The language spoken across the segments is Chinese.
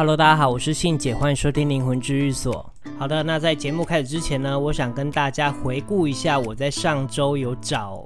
Hello，大家好，我是信姐，欢迎收听灵魂治愈所。好的，那在节目开始之前呢，我想跟大家回顾一下，我在上周有找，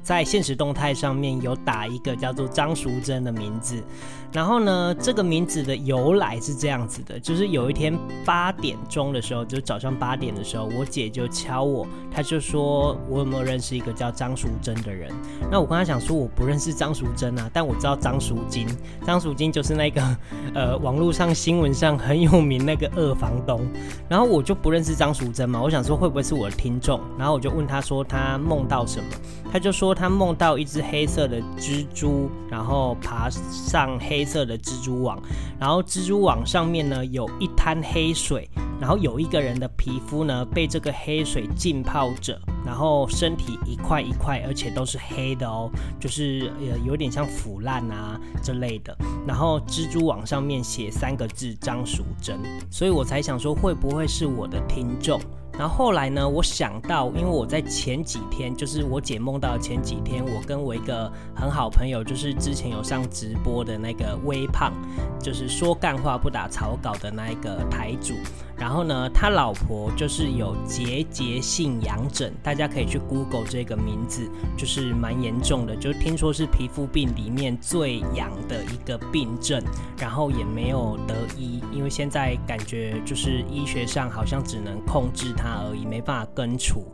在现实动态上面有打一个叫做张淑珍的名字。然后呢，这个名字的由来是这样子的，就是有一天八点钟的时候，就早上八点的时候，我姐就敲我，她就说我有没有认识一个叫张淑珍的人？那我跟她讲说我不认识张淑珍啊，但我知道张淑金，张淑金就是那个 呃网络上新闻上很有名那个二房东。然后我就不认识张淑珍嘛，我想说会不会是我的听众？然后我就问她说她梦到什么？她就说说他梦到一只黑色的蜘蛛，然后爬上黑。色的蜘蛛网，然后蜘蛛网上面呢有一滩黑水，然后有一个人的皮肤呢被这个黑水浸泡着，然后身体一块一块，而且都是黑的哦，就是有点像腐烂啊之类的。然后蜘蛛网上面写三个字张淑珍，所以我才想说会不会是我的听众。然后后来呢，我想到，因为我在前几天，就是我姐梦到前几天，我跟我一个很好朋友，就是之前有上直播的那个微胖，就是说干话不打草稿的那一个台主。然后呢，他老婆就是有结节性痒疹，大家可以去 Google 这个名字，就是蛮严重的，就听说是皮肤病里面最痒的一个病症，然后也没有得医，因为现在感觉就是医学上好像只能控制它而已，没办法根除。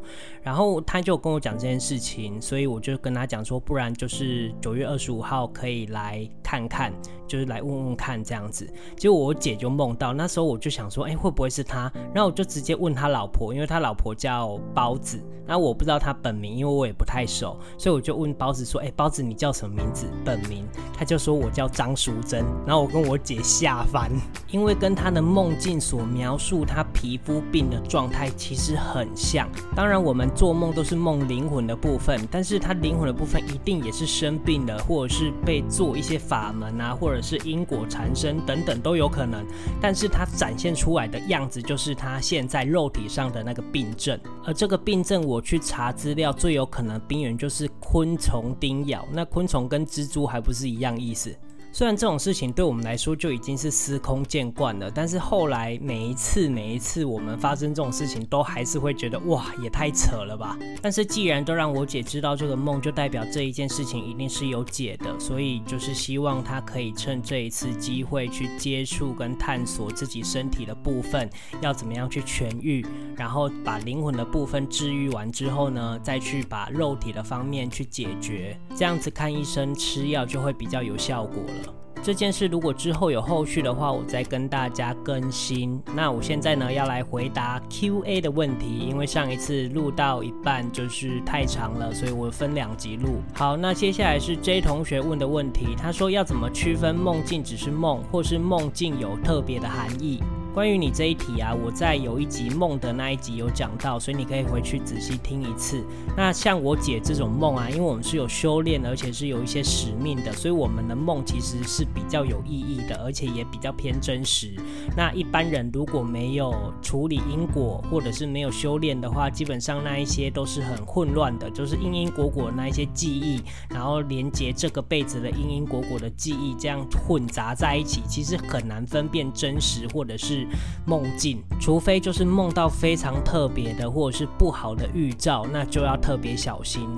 然后他就跟我讲这件事情，所以我就跟他讲说，不然就是九月二十五号可以来看看，就是来问问看这样子。结果我姐就梦到，那时候我就想说，哎，会不会是他？然后我就直接问他老婆，因为他老婆叫包子，那我不知道他本名，因为我也不太熟，所以我就问包子说，哎，包子你叫什么名字？本名？他就说我叫张淑珍。然后我跟我姐吓翻，因为跟他的梦境所描述他皮肤病的状态其实很像。当然我们。做梦都是梦灵魂的部分，但是他灵魂的部分一定也是生病了，或者是被做一些法门啊，或者是因果缠身等等都有可能。但是它展现出来的样子就是它现在肉体上的那个病症，而这个病症我去查资料，最有可能病原就是昆虫叮咬。那昆虫跟蜘蛛还不是一样意思？虽然这种事情对我们来说就已经是司空见惯了，但是后来每一次每一次我们发生这种事情，都还是会觉得哇，也太扯了吧。但是既然都让我姐知道这个梦，就代表这一件事情一定是有解的，所以就是希望她可以趁这一次机会去接触跟探索自己身体的部分，要怎么样去痊愈，然后把灵魂的部分治愈完之后呢，再去把肉体的方面去解决，这样子看医生吃药就会比较有效果了。这件事如果之后有后续的话，我再跟大家更新。那我现在呢要来回答 Q&A 的问题，因为上一次录到一半就是太长了，所以我分两集录。好，那接下来是 J 同学问的问题，他说要怎么区分梦境只是梦，或是梦境有特别的含义？关于你这一题啊，我在有一集梦的那一集有讲到，所以你可以回去仔细听一次。那像我姐这种梦啊，因为我们是有修炼，而且是有一些使命的，所以我们的梦其实是比较有意义的，而且也比较偏真实。那一般人如果没有处理因果，或者是没有修炼的话，基本上那一些都是很混乱的，就是因因果果那一些记忆，然后连接这个辈子的因因果果的记忆，这样混杂在一起，其实很难分辨真实或者是。梦境，除非就是梦到非常特别的，或者是不好的预兆，那就要特别小心。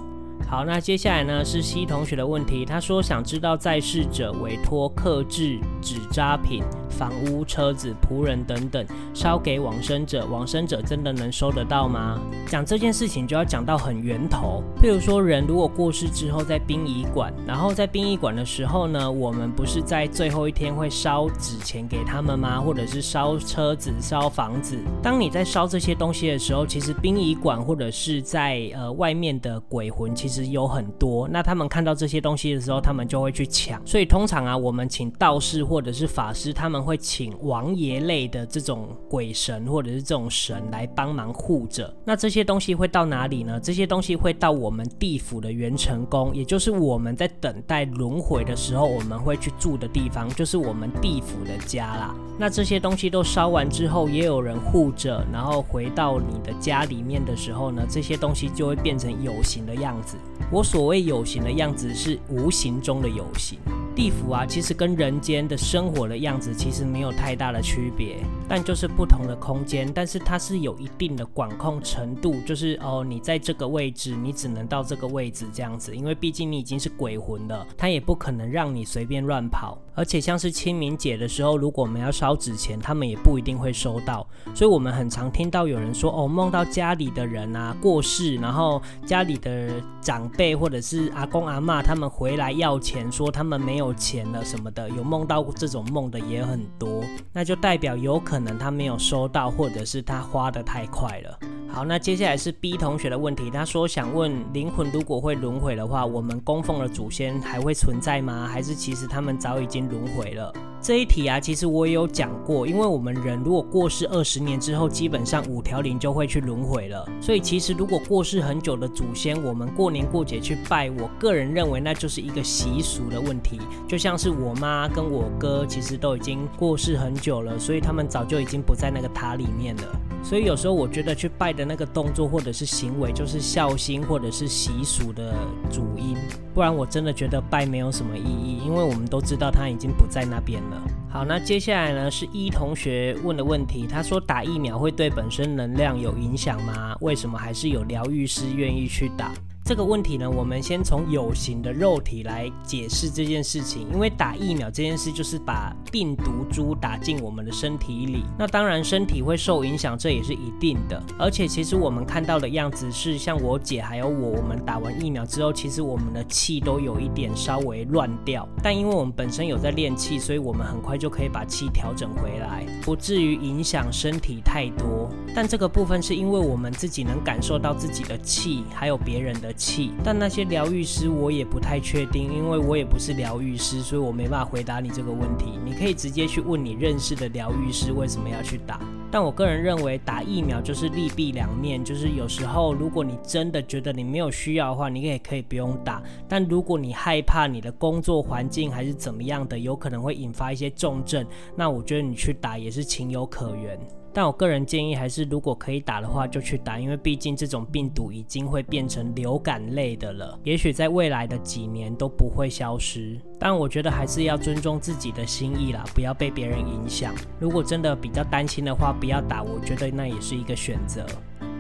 好，那接下来呢是西同学的问题，他说想知道在世者委托刻制纸扎品、房屋、车子、仆人等等烧给往生者，往生者真的能收得到吗？讲这件事情就要讲到很源头，譬如说人如果过世之后在殡仪馆，然后在殡仪馆的时候呢，我们不是在最后一天会烧纸钱给他们吗？或者是烧车子、烧房子？当你在烧这些东西的时候，其实殡仪馆或者是在呃外面的鬼魂其实。有很多，那他们看到这些东西的时候，他们就会去抢。所以通常啊，我们请道士或者是法师，他们会请王爷类的这种鬼神或者是这种神来帮忙护着。那这些东西会到哪里呢？这些东西会到我们地府的元成宫，也就是我们在等待轮回的时候，我们会去住的地方，就是我们地府的家啦。那这些东西都烧完之后，也有人护着，然后回到你的家里面的时候呢，这些东西就会变成有形的样子。我所谓有形的样子，是无形中的有形。地府啊，其实跟人间的生活的样子其实没有太大的区别，但就是不同的空间，但是它是有一定的管控程度，就是哦，你在这个位置，你只能到这个位置这样子，因为毕竟你已经是鬼魂了，它也不可能让你随便乱跑。而且像是清明节的时候，如果我们要烧纸钱，他们也不一定会收到，所以我们很常听到有人说哦，梦到家里的人啊过世，然后家里的长辈或者是阿公阿嬷他们回来要钱，说他们没有。有钱了什么的，有梦到过这种梦的也很多，那就代表有可能他没有收到，或者是他花得太快了。好，那接下来是 B 同学的问题，他说想问灵魂如果会轮回的话，我们供奉的祖先还会存在吗？还是其实他们早已经轮回了？这一题啊，其实我也有讲过，因为我们人如果过世二十年之后，基本上五条灵就会去轮回了。所以其实如果过世很久的祖先，我们过年过节去拜，我个人认为那就是一个习俗的问题。就像是我妈跟我哥，其实都已经过世很久了，所以他们早就已经不在那个塔里面了。所以有时候我觉得去拜的那个动作或者是行为，就是孝心或者是习俗的主因，不然我真的觉得拜没有什么意义，因为我们都知道他已经不在那边了。好，那接下来呢是一同学问的问题，他说打疫苗会对本身能量有影响吗？为什么还是有疗愈师愿意去打？这个问题呢，我们先从有形的肉体来解释这件事情。因为打疫苗这件事就是把病毒株打进我们的身体里，那当然身体会受影响，这也是一定的。而且其实我们看到的样子是，像我姐还有我，我们打完疫苗之后，其实我们的气都有一点稍微乱掉。但因为我们本身有在练气，所以我们很快就可以把气调整回来，不至于影响身体太多。但这个部分是因为我们自己能感受到自己的气，还有别人的。气，但那些疗愈师我也不太确定，因为我也不是疗愈师，所以我没办法回答你这个问题。你可以直接去问你认识的疗愈师为什么要去打。但我个人认为打疫苗就是利弊两面，就是有时候如果你真的觉得你没有需要的话，你也可以不用打。但如果你害怕你的工作环境还是怎么样的，有可能会引发一些重症，那我觉得你去打也是情有可原。但我个人建议还是，如果可以打的话，就去打，因为毕竟这种病毒已经会变成流感类的了，也许在未来的几年都不会消失。但我觉得还是要尊重自己的心意啦，不要被别人影响。如果真的比较担心的话，不要打，我觉得那也是一个选择。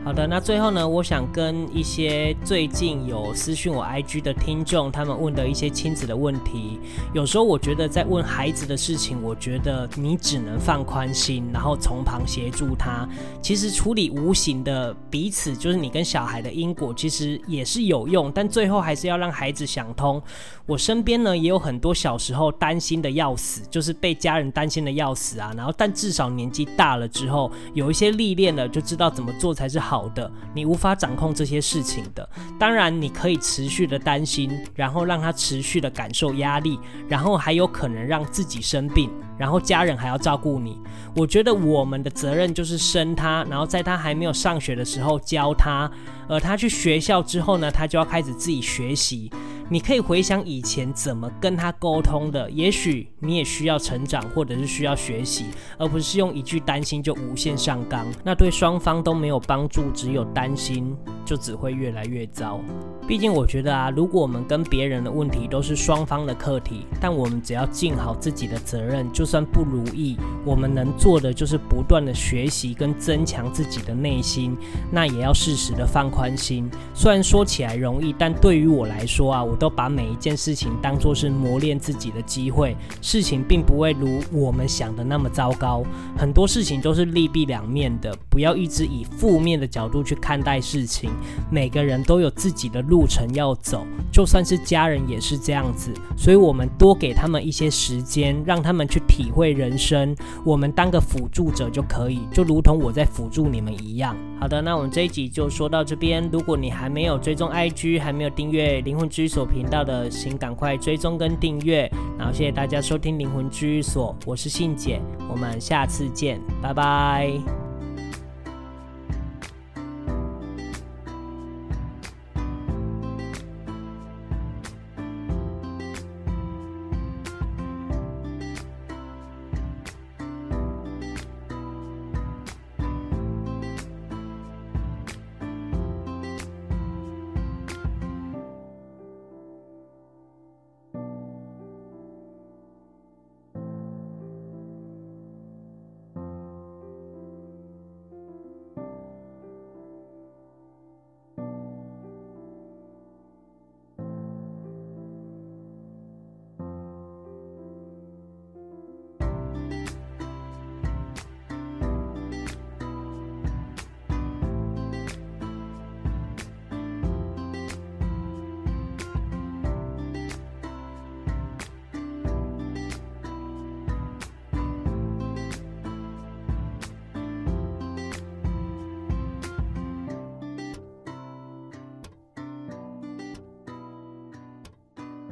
好的，那最后呢，我想跟一些最近有私讯我 IG 的听众，他们问的一些亲子的问题，有时候我觉得在问孩子的事情，我觉得你只能放宽心，然后从旁协助他。其实处理无形的彼此，就是你跟小孩的因果，其实也是有用，但最后还是要让孩子想通。我身边呢也有很多小时候担心的要死，就是被家人担心的要死啊，然后但至少年纪大了之后，有一些历练了，就知道怎么做才是好。好的，你无法掌控这些事情的。当然，你可以持续的担心，然后让他持续的感受压力，然后还有可能让自己生病，然后家人还要照顾你。我觉得我们的责任就是生他，然后在他还没有上学的时候教他，而他去学校之后呢，他就要开始自己学习。你可以回想以前怎么跟他沟通的，也许你也需要成长，或者是需要学习，而不是用一句担心就无限上纲，那对双方都没有帮助，只有担心，就只会越来越糟。毕竟我觉得啊，如果我们跟别人的问题都是双方的课题，但我们只要尽好自己的责任，就算不如意，我们能做的就是不断的学习跟增强自己的内心，那也要适时的放宽心。虽然说起来容易，但对于我来说啊，我。都把每一件事情当作是磨练自己的机会，事情并不会如我们想的那么糟糕，很多事情都是利弊两面的，不要一直以负面的角度去看待事情。每个人都有自己的路程要走，就算是家人也是这样子，所以我们多给他们一些时间，让他们去体会人生，我们当个辅助者就可以，就如同我在辅助你们一样。好的，那我们这一集就说到这边。如果你还没有追踪 IG，还没有订阅灵魂居所频道的，请赶快追踪跟订阅。然后谢谢大家收听灵魂居所，我是信姐，我们下次见，拜拜。